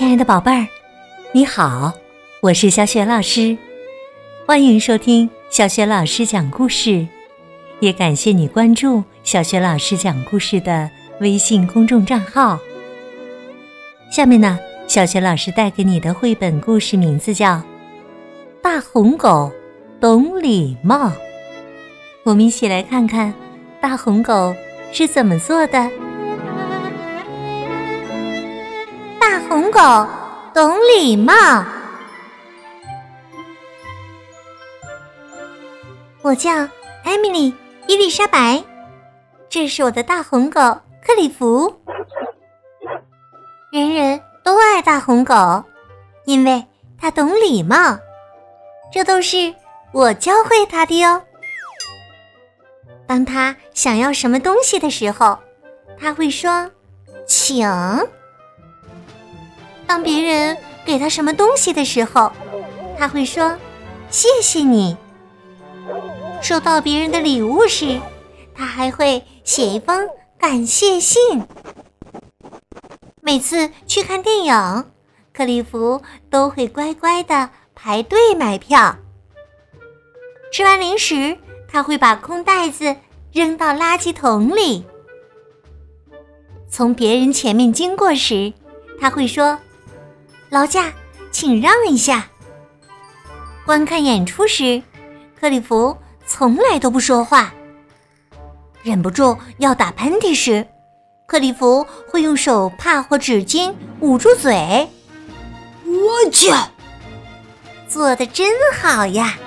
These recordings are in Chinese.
亲爱的宝贝儿，你好，我是小雪老师，欢迎收听小雪老师讲故事，也感谢你关注小雪老师讲故事的微信公众账号。下面呢，小雪老师带给你的绘本故事名字叫《大红狗懂礼貌》，我们一起来看看大红狗是怎么做的。大红狗懂礼貌。我叫艾米丽·伊丽莎白，这是我的大红狗克里夫。人人都爱大红狗，因为它懂礼貌。这都是我教会它的哟。当他想要什么东西的时候，他会说：“请。”当别人给他什么东西的时候，他会说：“谢谢你。”收到别人的礼物时，他还会写一封感谢信。每次去看电影，克里夫都会乖乖的排队买票。吃完零食，他会把空袋子扔到垃圾桶里。从别人前面经过时，他会说。劳驾，请让一下。观看演出时，克里夫从来都不说话。忍不住要打喷嚏时，克里夫会用手帕或纸巾捂住嘴。我去，做的真好呀！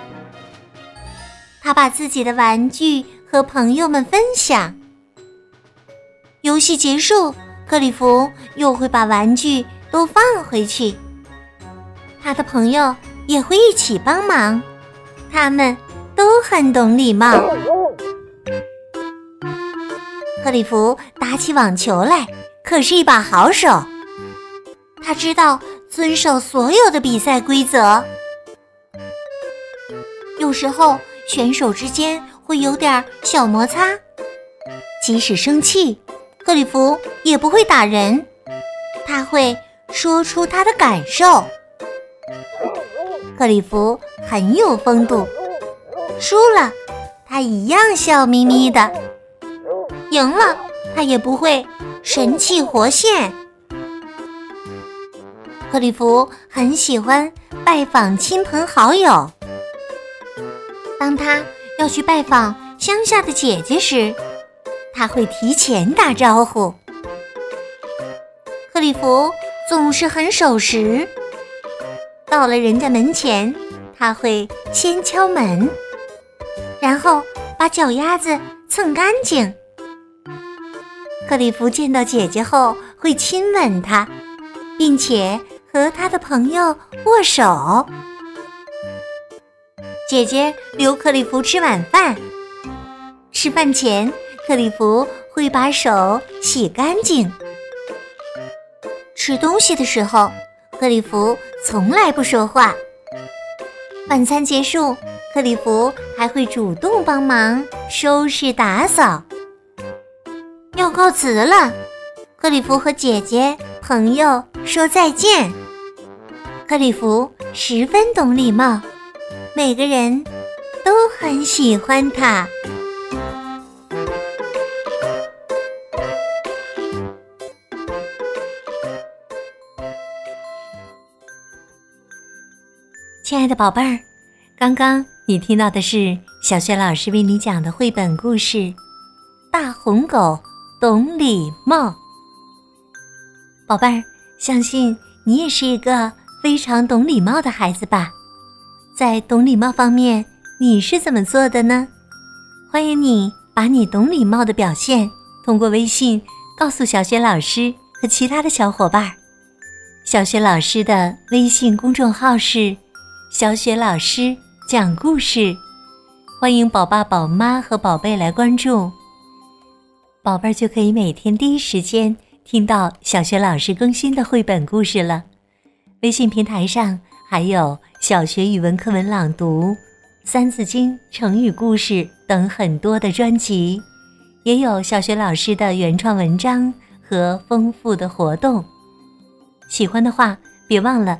他把自己的玩具和朋友们分享。游戏结束，克里夫又会把玩具。都放回去。他的朋友也会一起帮忙，他们都很懂礼貌。克里夫打起网球来可是一把好手，他知道遵守所有的比赛规则。有时候选手之间会有点小摩擦，即使生气，克里夫也不会打人，他会。说出他的感受。克里夫很有风度，输了他一样笑眯眯的，赢了他也不会神气活现。克里夫很喜欢拜访亲朋好友。当他要去拜访乡下的姐姐时，他会提前打招呼。克里夫。总是很守时。到了人家门前，他会先敲门，然后把脚丫子蹭干净。克里夫见到姐姐后会亲吻她，并且和他的朋友握手。姐姐留克里夫吃晚饭，吃饭前克里夫会把手洗干净。吃东西的时候，克里夫从来不说话。晚餐结束，克里夫还会主动帮忙收拾打扫。要告辞了，克里夫和姐姐、朋友说再见。克里夫十分懂礼貌，每个人都很喜欢他。亲爱的宝贝儿，刚刚你听到的是小雪老师为你讲的绘本故事《大红狗懂礼貌》。宝贝儿，相信你也是一个非常懂礼貌的孩子吧？在懂礼貌方面，你是怎么做的呢？欢迎你把你懂礼貌的表现通过微信告诉小雪老师和其他的小伙伴。小雪老师的微信公众号是。小雪老师讲故事，欢迎宝爸宝妈和宝贝来关注，宝贝儿就可以每天第一时间听到小雪老师更新的绘本故事了。微信平台上还有小学语文课文朗读、《三字经》成语故事等很多的专辑，也有小学老师的原创文章和丰富的活动。喜欢的话，别忘了